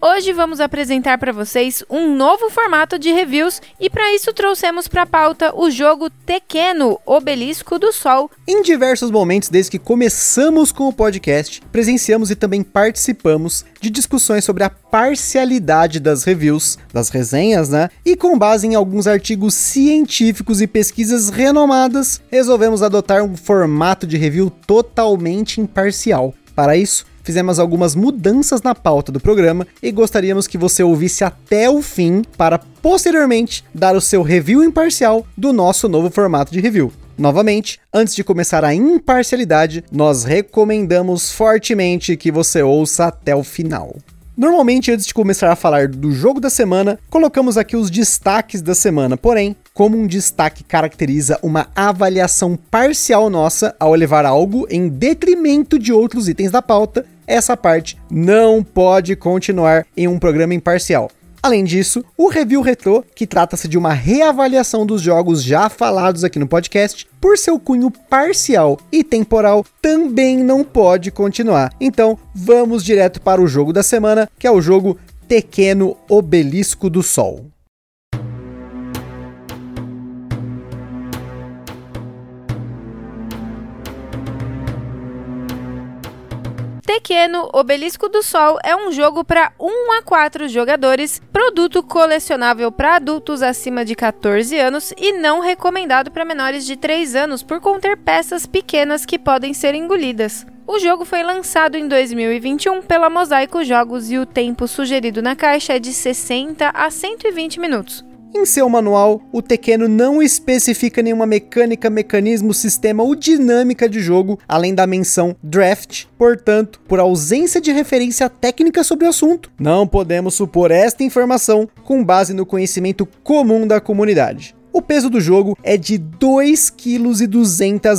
Hoje vamos apresentar para vocês um novo formato de reviews e para isso trouxemos para pauta o jogo Tequeno Obelisco do Sol. Em diversos momentos desde que começamos com o podcast, presenciamos e também participamos de discussões sobre a parcialidade das reviews, das resenhas, né? E com base em alguns artigos científicos e pesquisas renomadas, resolvemos adotar um formato de review totalmente imparcial. Para isso, fizemos algumas mudanças na pauta do programa e gostaríamos que você ouvisse até o fim para posteriormente dar o seu review imparcial do nosso novo formato de review. Novamente, antes de começar a imparcialidade, nós recomendamos fortemente que você ouça até o final. Normalmente, antes de começar a falar do jogo da semana, colocamos aqui os destaques da semana. Porém, como um destaque caracteriza uma avaliação parcial nossa ao levar algo em detrimento de outros itens da pauta, essa parte não pode continuar em um programa imparcial. Além disso, o Review Retro, que trata-se de uma reavaliação dos jogos já falados aqui no podcast, por seu cunho parcial e temporal, também não pode continuar. Então, vamos direto para o jogo da semana, que é o jogo Pequeno Obelisco do Sol. Pequeno Obelisco do Sol é um jogo para 1 a 4 jogadores, produto colecionável para adultos acima de 14 anos e não recomendado para menores de 3 anos por conter peças pequenas que podem ser engolidas. O jogo foi lançado em 2021 pela Mosaico Jogos e o tempo sugerido na caixa é de 60 a 120 minutos. Em seu manual, o Tequeno não especifica nenhuma mecânica, mecanismo, sistema ou dinâmica de jogo, além da menção draft. Portanto, por ausência de referência técnica sobre o assunto, não podemos supor esta informação com base no conhecimento comum da comunidade. O peso do jogo é de 2,2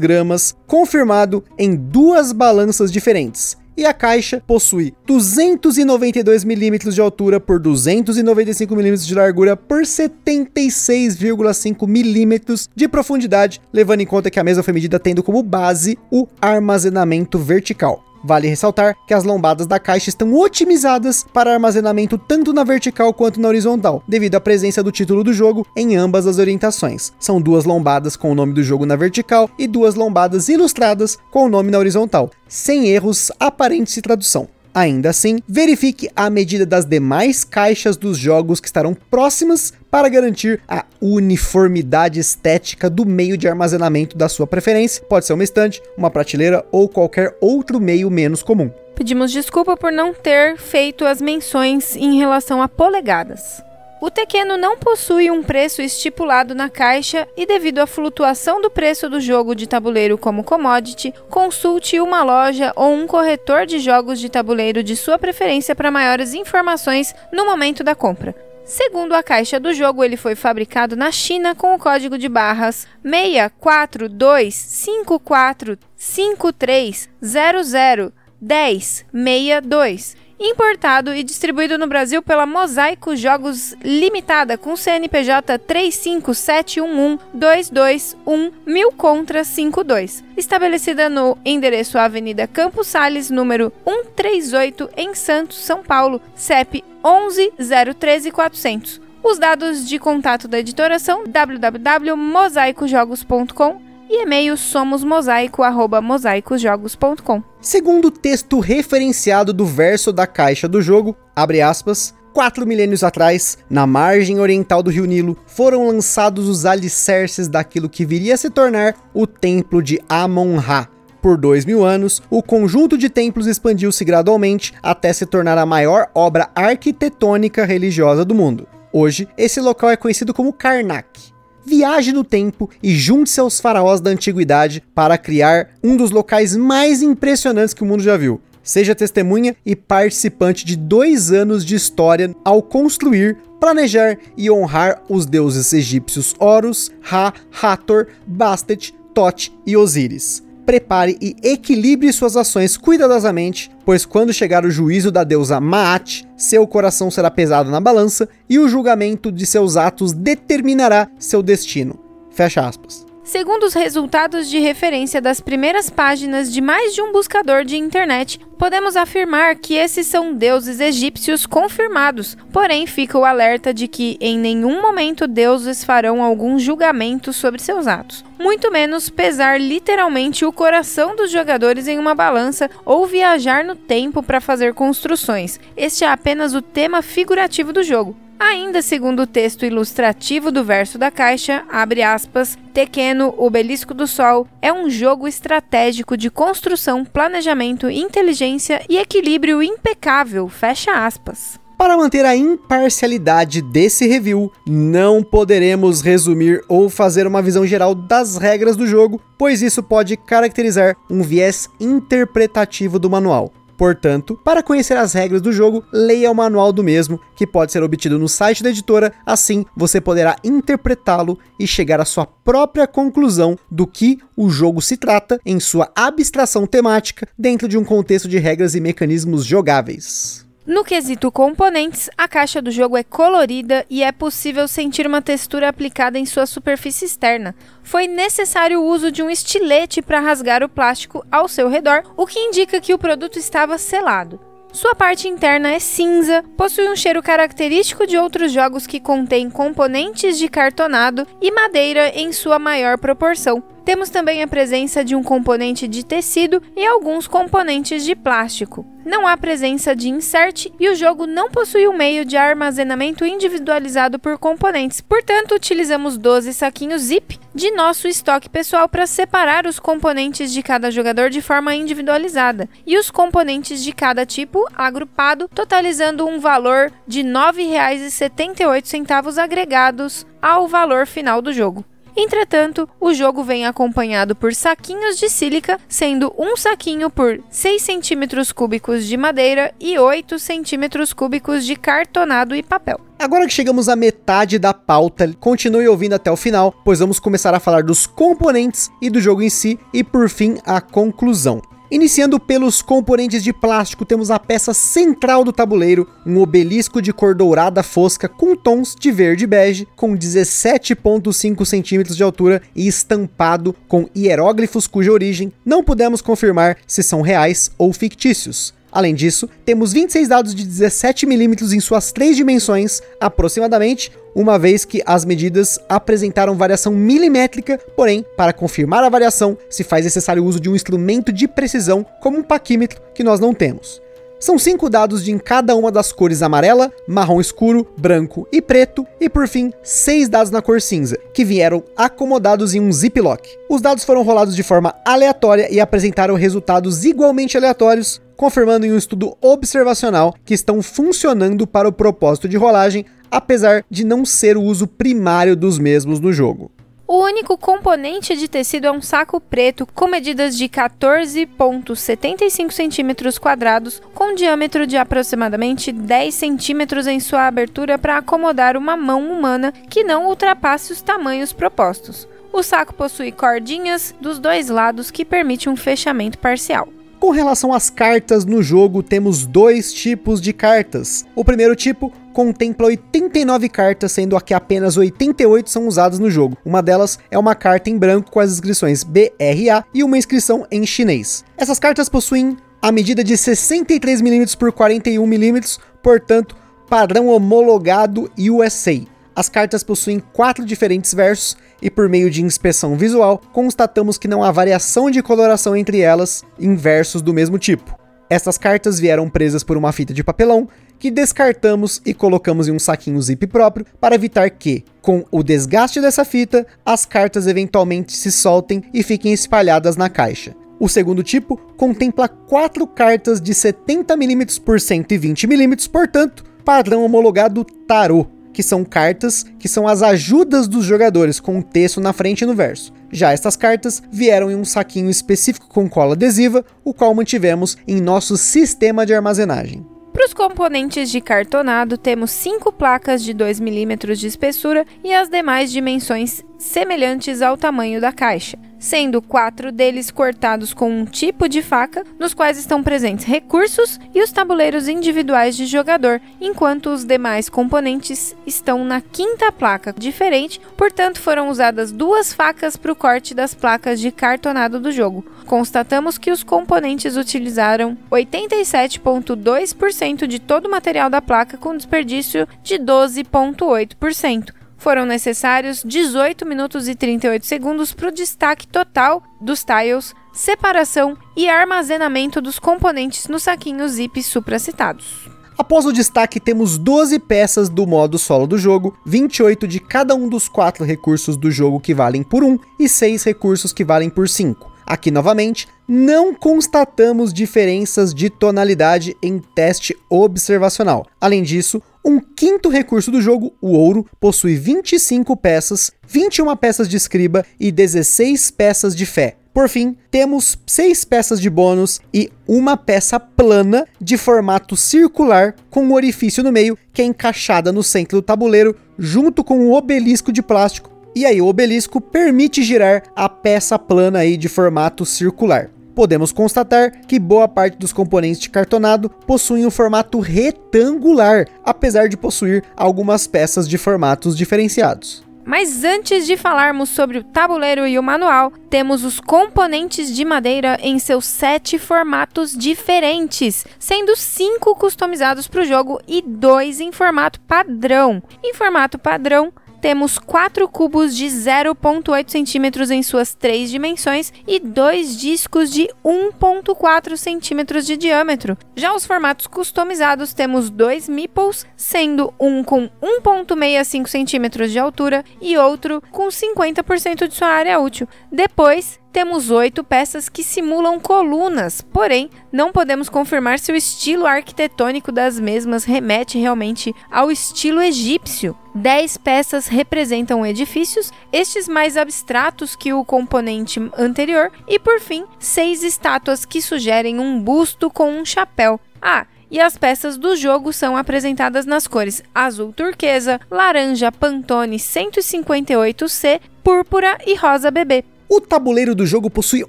kg, confirmado em duas balanças diferentes e a caixa possui 292 mm de altura por 295 mm de largura por 76,5 mm de profundidade, levando em conta que a mesa foi medida tendo como base o armazenamento vertical. Vale ressaltar que as lombadas da caixa estão otimizadas para armazenamento tanto na vertical quanto na horizontal, devido à presença do título do jogo em ambas as orientações. São duas lombadas com o nome do jogo na vertical e duas lombadas ilustradas com o nome na horizontal, sem erros aparentes de tradução. Ainda assim, verifique a medida das demais caixas dos jogos que estarão próximas para garantir a uniformidade estética do meio de armazenamento da sua preferência. Pode ser uma estante, uma prateleira ou qualquer outro meio menos comum. Pedimos desculpa por não ter feito as menções em relação a polegadas. O Tequeno não possui um preço estipulado na caixa e, devido à flutuação do preço do jogo de tabuleiro como commodity, consulte uma loja ou um corretor de jogos de tabuleiro de sua preferência para maiores informações no momento da compra. Segundo a caixa do jogo, ele foi fabricado na China com o código de barras 6425453001062 importado e distribuído no Brasil pela Mosaico Jogos Limitada, com CNPJ 35711221000 mil contra 52. Estabelecida no endereço Avenida Campos Sales, número 138, em Santos, São Paulo, CEP 11 013 400. Os dados de contato da editora são www.mosaicojogos.com e e-mail somosmosaico@mosaicosjogos.com. Segundo o texto referenciado do verso da caixa do jogo, abre aspas, quatro milênios atrás, na margem oriental do rio Nilo, foram lançados os alicerces daquilo que viria a se tornar o Templo de Amon-Ra. Por dois mil anos, o conjunto de templos expandiu-se gradualmente até se tornar a maior obra arquitetônica religiosa do mundo. Hoje, esse local é conhecido como Karnak viaje no tempo e junte-se aos faraós da antiguidade para criar um dos locais mais impressionantes que o mundo já viu. Seja testemunha e participante de dois anos de história ao construir, planejar e honrar os deuses egípcios Horus, Ra, Hathor, Bastet, Tot e Osíris prepare e equilibre suas ações cuidadosamente, pois quando chegar o juízo da deusa Maat, seu coração será pesado na balança e o julgamento de seus atos determinará seu destino. Fecha aspas. Segundo os resultados de referência das primeiras páginas de mais de um buscador de internet, podemos afirmar que esses são deuses egípcios confirmados, porém fica o alerta de que em nenhum momento deuses farão algum julgamento sobre seus atos, muito menos pesar literalmente o coração dos jogadores em uma balança ou viajar no tempo para fazer construções. Este é apenas o tema figurativo do jogo. Ainda segundo o texto ilustrativo do verso da caixa, abre aspas, Tequeno, Obelisco do Sol, é um jogo estratégico de construção, planejamento, inteligência e equilíbrio impecável, fecha aspas. Para manter a imparcialidade desse review, não poderemos resumir ou fazer uma visão geral das regras do jogo, pois isso pode caracterizar um viés interpretativo do manual. Portanto, para conhecer as regras do jogo, leia o manual do mesmo, que pode ser obtido no site da editora, assim você poderá interpretá-lo e chegar à sua própria conclusão do que o jogo se trata em sua abstração temática dentro de um contexto de regras e mecanismos jogáveis. No quesito componentes, a caixa do jogo é colorida e é possível sentir uma textura aplicada em sua superfície externa. Foi necessário o uso de um estilete para rasgar o plástico ao seu redor, o que indica que o produto estava selado. Sua parte interna é cinza, possui um cheiro característico de outros jogos que contêm componentes de cartonado e madeira em sua maior proporção. Temos também a presença de um componente de tecido e alguns componentes de plástico. Não há presença de insert e o jogo não possui um meio de armazenamento individualizado por componentes. Portanto, utilizamos 12 saquinhos zip de nosso estoque pessoal para separar os componentes de cada jogador de forma individualizada e os componentes de cada tipo agrupado, totalizando um valor de R$ 9,78 agregados ao valor final do jogo. Entretanto, o jogo vem acompanhado por saquinhos de sílica, sendo um saquinho por 6 centímetros cúbicos de madeira e 8 centímetros cúbicos de cartonado e papel. Agora que chegamos à metade da pauta, continue ouvindo até o final, pois vamos começar a falar dos componentes e do jogo em si e por fim a conclusão. Iniciando pelos componentes de plástico, temos a peça central do tabuleiro, um obelisco de cor dourada fosca com tons de verde bege, com 17,5 centímetros de altura e estampado com hieróglifos cuja origem não pudemos confirmar se são reais ou fictícios. Além disso, temos 26 dados de 17 milímetros em suas três dimensões, aproximadamente, uma vez que as medidas apresentaram variação milimétrica, porém, para confirmar a variação, se faz necessário o uso de um instrumento de precisão, como um paquímetro, que nós não temos. São cinco dados de em cada uma das cores amarela, marrom escuro, branco e preto, e por fim, seis dados na cor cinza, que vieram acomodados em um ziplock. Os dados foram rolados de forma aleatória e apresentaram resultados igualmente aleatórios, confirmando em um estudo observacional que estão funcionando para o propósito de rolagem, apesar de não ser o uso primário dos mesmos no jogo. O único componente de tecido é um saco preto com medidas de 14,75 centímetros quadrados, com diâmetro de aproximadamente 10 centímetros em sua abertura para acomodar uma mão humana que não ultrapasse os tamanhos propostos. O saco possui cordinhas dos dois lados que permite um fechamento parcial. Com relação às cartas no jogo, temos dois tipos de cartas. O primeiro tipo contempla 89 cartas, sendo que apenas 88 são usadas no jogo. Uma delas é uma carta em branco com as inscrições BRA e uma inscrição em chinês. Essas cartas possuem a medida de 63mm por 41mm, portanto, padrão homologado USA. As cartas possuem quatro diferentes versos e, por meio de inspeção visual, constatamos que não há variação de coloração entre elas em versos do mesmo tipo. Estas cartas vieram presas por uma fita de papelão que descartamos e colocamos em um saquinho zip próprio para evitar que, com o desgaste dessa fita, as cartas eventualmente se soltem e fiquem espalhadas na caixa. O segundo tipo contempla quatro cartas de 70mm por 120mm, portanto, padrão homologado tarot. que são cartas que são as ajudas dos jogadores com o texto na frente e no verso. Já estas cartas vieram em um saquinho específico com cola adesiva, o qual mantivemos em nosso sistema de armazenagem. Para os componentes de cartonado, temos cinco placas de 2 mm de espessura e as demais dimensões semelhantes ao tamanho da caixa sendo quatro deles cortados com um tipo de faca, nos quais estão presentes recursos e os tabuleiros individuais de jogador, enquanto os demais componentes estão na quinta placa diferente, portanto foram usadas duas facas para o corte das placas de cartonado do jogo. Constatamos que os componentes utilizaram 87,2% de todo o material da placa com desperdício de 12,8%. Foram necessários 18 minutos e 38 segundos para o destaque total dos tiles, separação e armazenamento dos componentes nos saquinhos zip supracitados. Após o destaque, temos 12 peças do modo solo do jogo, 28 de cada um dos quatro recursos do jogo que valem por 1 e 6 recursos que valem por 5. Aqui novamente, não constatamos diferenças de tonalidade em teste observacional. Além disso, um quinto recurso do jogo, o ouro, possui 25 peças, 21 peças de escriba e 16 peças de fé. Por fim, temos 6 peças de bônus e uma peça plana de formato circular com um orifício no meio que é encaixada no centro do tabuleiro junto com um obelisco de plástico. E aí o obelisco permite girar a peça plana aí de formato circular podemos constatar que boa parte dos componentes de cartonado possuem um formato retangular, apesar de possuir algumas peças de formatos diferenciados. Mas antes de falarmos sobre o tabuleiro e o manual, temos os componentes de madeira em seus sete formatos diferentes, sendo cinco customizados para o jogo e dois em formato padrão. Em formato padrão, temos quatro cubos de 0,8 centímetros em suas três dimensões e dois discos de 1,4 centímetros de diâmetro. Já os formatos customizados temos dois meeples, sendo um com 1,65 centímetros de altura e outro com 50% de sua área útil. Depois, temos oito peças que simulam colunas, porém não podemos confirmar se o estilo arquitetônico das mesmas remete realmente ao estilo egípcio. Dez peças representam edifícios, estes mais abstratos que o componente anterior, e por fim, seis estátuas que sugerem um busto com um chapéu. Ah, e as peças do jogo são apresentadas nas cores azul turquesa, laranja Pantone 158C, púrpura e rosa bebê. O tabuleiro do jogo possui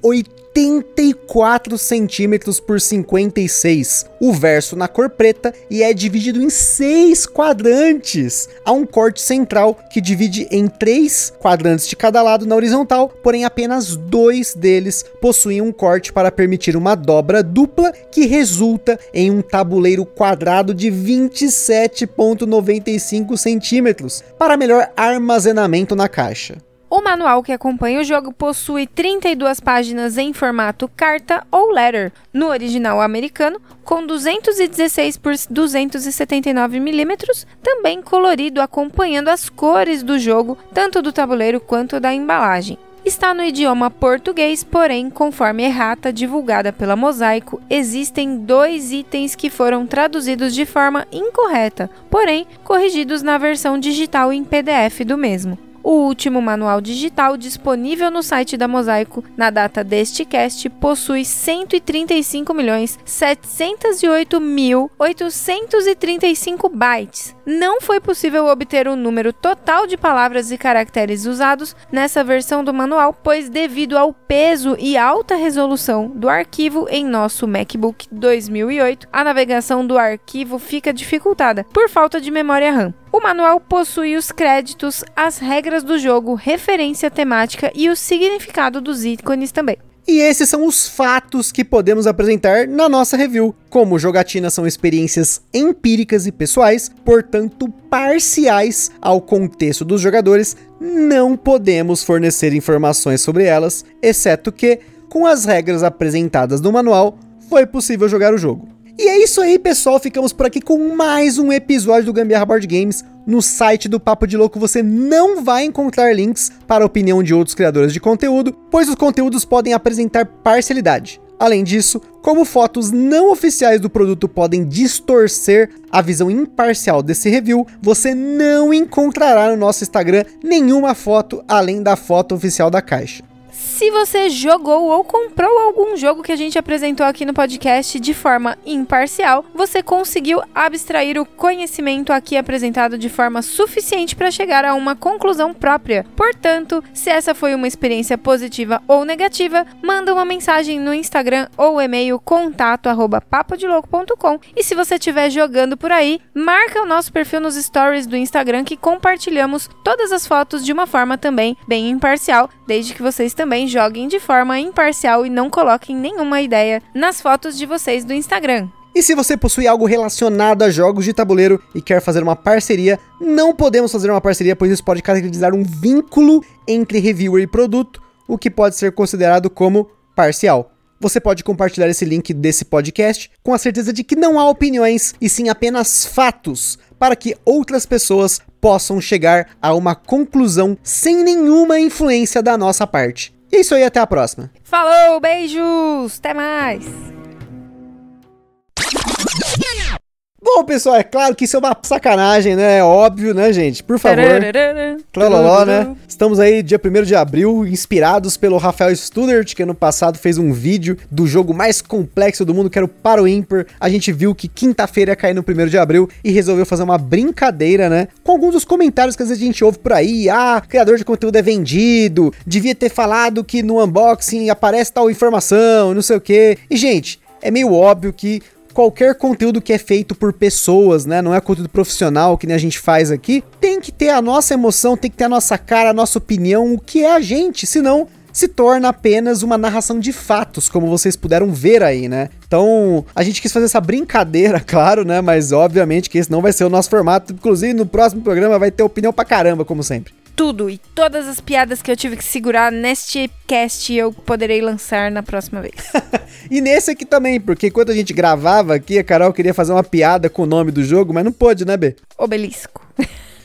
84 centímetros por 56, o verso na cor preta e é dividido em seis quadrantes. Há um corte central que divide em três quadrantes de cada lado na horizontal, porém apenas dois deles possuem um corte para permitir uma dobra dupla que resulta em um tabuleiro quadrado de 27,95 centímetros para melhor armazenamento na caixa. O manual que acompanha o jogo possui 32 páginas em formato carta ou letter, no original americano, com 216 por 279 milímetros, também colorido acompanhando as cores do jogo, tanto do tabuleiro quanto da embalagem. Está no idioma português, porém, conforme errata divulgada pela Mosaico, existem dois itens que foram traduzidos de forma incorreta, porém corrigidos na versão digital em PDF do mesmo. O último manual digital disponível no site da Mosaico na data deste cast possui 135.708.835 bytes. Não foi possível obter o número total de palavras e caracteres usados nessa versão do manual, pois devido ao peso e alta resolução do arquivo em nosso MacBook 2008, a navegação do arquivo fica dificultada por falta de memória RAM. O manual possui os créditos, as regras do jogo, referência temática e o significado dos ícones também. E esses são os fatos que podemos apresentar na nossa review. Como jogatinas são experiências empíricas e pessoais, portanto parciais ao contexto dos jogadores, não podemos fornecer informações sobre elas, exceto que, com as regras apresentadas no manual, foi possível jogar o jogo. E é isso aí, pessoal. Ficamos por aqui com mais um episódio do Gambiarra Board Games. No site do Papo de Louco você não vai encontrar links para a opinião de outros criadores de conteúdo, pois os conteúdos podem apresentar parcialidade. Além disso, como fotos não oficiais do produto podem distorcer a visão imparcial desse review, você não encontrará no nosso Instagram nenhuma foto além da foto oficial da caixa. Se você jogou ou comprou algum jogo que a gente apresentou aqui no podcast de forma imparcial, você conseguiu abstrair o conhecimento aqui apresentado de forma suficiente para chegar a uma conclusão própria. Portanto, se essa foi uma experiência positiva ou negativa, manda uma mensagem no Instagram ou e-mail contato@papodelouco.com. E se você estiver jogando por aí, marca o nosso perfil nos stories do Instagram que compartilhamos todas as fotos de uma forma também bem imparcial, desde que vocês também joguem de forma imparcial e não coloquem nenhuma ideia nas fotos de vocês do Instagram. E se você possui algo relacionado a jogos de tabuleiro e quer fazer uma parceria, não podemos fazer uma parceria, pois isso pode caracterizar um vínculo entre reviewer e produto, o que pode ser considerado como parcial. Você pode compartilhar esse link desse podcast com a certeza de que não há opiniões e sim apenas fatos, para que outras pessoas possam chegar a uma conclusão sem nenhuma influência da nossa parte. E é isso aí, até a próxima. Falou, beijos, até mais. Bom, pessoal, é claro que isso é uma sacanagem, né? É óbvio, né, gente? Por favor. Trololó, né? Estamos aí, dia 1 de abril, inspirados pelo Rafael Studert, que ano passado fez um vídeo do jogo mais complexo do mundo, que era o Paro Imper. A gente viu que quinta-feira ia cair no 1 de abril e resolveu fazer uma brincadeira, né? Com alguns dos comentários que às vezes a gente ouve por aí. Ah, criador de conteúdo é vendido, devia ter falado que no unboxing aparece tal informação, não sei o quê. E, gente, é meio óbvio que qualquer conteúdo que é feito por pessoas, né? Não é conteúdo profissional que nem a gente faz aqui, tem que ter a nossa emoção, tem que ter a nossa cara, a nossa opinião, o que é a gente, senão se torna apenas uma narração de fatos, como vocês puderam ver aí, né? Então, a gente quis fazer essa brincadeira, claro, né? Mas obviamente que esse não vai ser o nosso formato. Inclusive, no próximo programa vai ter opinião pra caramba, como sempre tudo e todas as piadas que eu tive que segurar neste cast eu poderei lançar na próxima vez. e nesse aqui também, porque enquanto a gente gravava aqui, a Carol queria fazer uma piada com o nome do jogo, mas não pôde, né, B? Obelisco.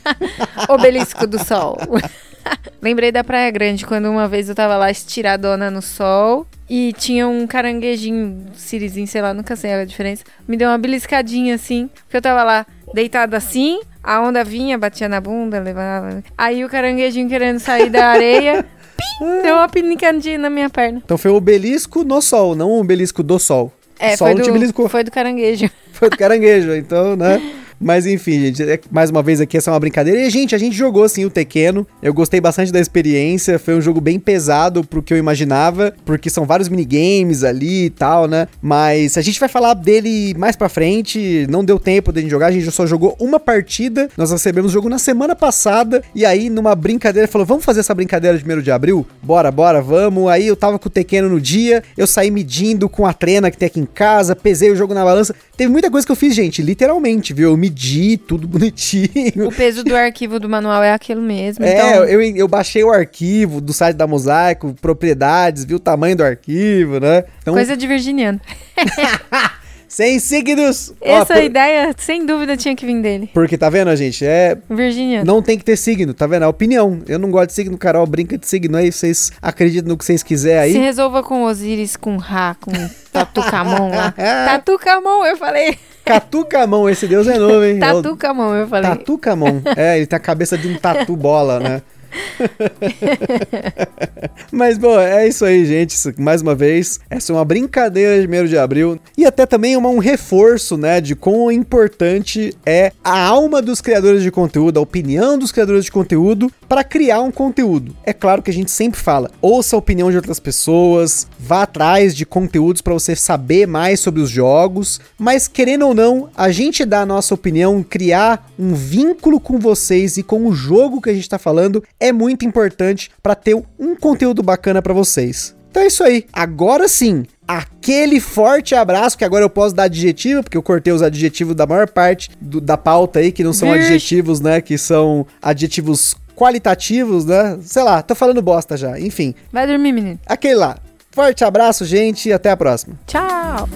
Obelisco do Sol. Lembrei da Praia Grande, quando uma vez eu tava lá estiradona no sol e tinha um caranguejinho, sirizinho, sei lá, nunca sei a diferença. Me deu uma beliscadinha assim, porque eu tava lá deitada assim, a onda vinha, batia na bunda, levava. Aí o caranguejinho querendo sair da areia. pim, deu uma pinicadinha na minha perna. Então foi o obelisco no sol, não o obelisco do sol. É, sol foi, do, foi do caranguejo. Foi do caranguejo, então, né? Mas enfim, gente, é, mais uma vez aqui essa é uma brincadeira. E, gente, a gente jogou assim o Tequeno. Eu gostei bastante da experiência. Foi um jogo bem pesado pro que eu imaginava, porque são vários minigames ali e tal, né? Mas a gente vai falar dele mais pra frente. Não deu tempo de gente jogar, a gente só jogou uma partida. Nós recebemos o jogo na semana passada. E aí, numa brincadeira, falou: vamos fazer essa brincadeira de 1 de abril? Bora, bora, vamos. Aí eu tava com o Tequeno no dia, eu saí medindo com a trena que tem aqui em casa, pesei o jogo na balança. Teve muita coisa que eu fiz, gente, literalmente, viu? Eu me medi tudo bonitinho. O peso do arquivo do manual é aquilo mesmo. É, então... eu, eu baixei o arquivo do site da Mosaico, propriedades, vi o tamanho do arquivo, né? Então... Coisa de virginiano. Sem signos. Essa Ó, por... ideia, sem dúvida, tinha que vir dele. Porque, tá vendo, gente? É. Virginiano. Não tem que ter signo, tá vendo? É opinião. Eu não gosto de signo, Carol brinca de signo aí. Vocês acreditam no que vocês quiserem aí. Se resolva com Osiris, com Ra, com Tatu Camon lá. Tatu Camon, eu falei. Tatu Camon, esse deus é novo, hein? Tatu Camon, eu falei. Tatu Camon. É, ele tem a cabeça de um tatu bola, né? Mas, bom, é isso aí, gente. Mais uma vez, essa é uma brincadeira de 1 de abril. E até também uma, um reforço, né, de quão importante é a alma dos criadores de conteúdo, a opinião dos criadores de conteúdo para criar um conteúdo. É claro que a gente sempre fala, ouça a opinião de outras pessoas, vá atrás de conteúdos para você saber mais sobre os jogos, mas querendo ou não, a gente dá a nossa opinião, criar um vínculo com vocês e com o jogo que a gente está falando é muito importante para ter um conteúdo bacana para vocês. Então é isso aí. Agora sim, aquele forte abraço, que agora eu posso dar adjetivo, porque eu cortei os adjetivos da maior parte do, da pauta aí, que não são Vixe. adjetivos, né? Que são adjetivos qualitativos, né? Sei lá, tô falando bosta já. Enfim. Vai dormir, menino. Aquele lá. Forte abraço, gente, e até a próxima. Tchau.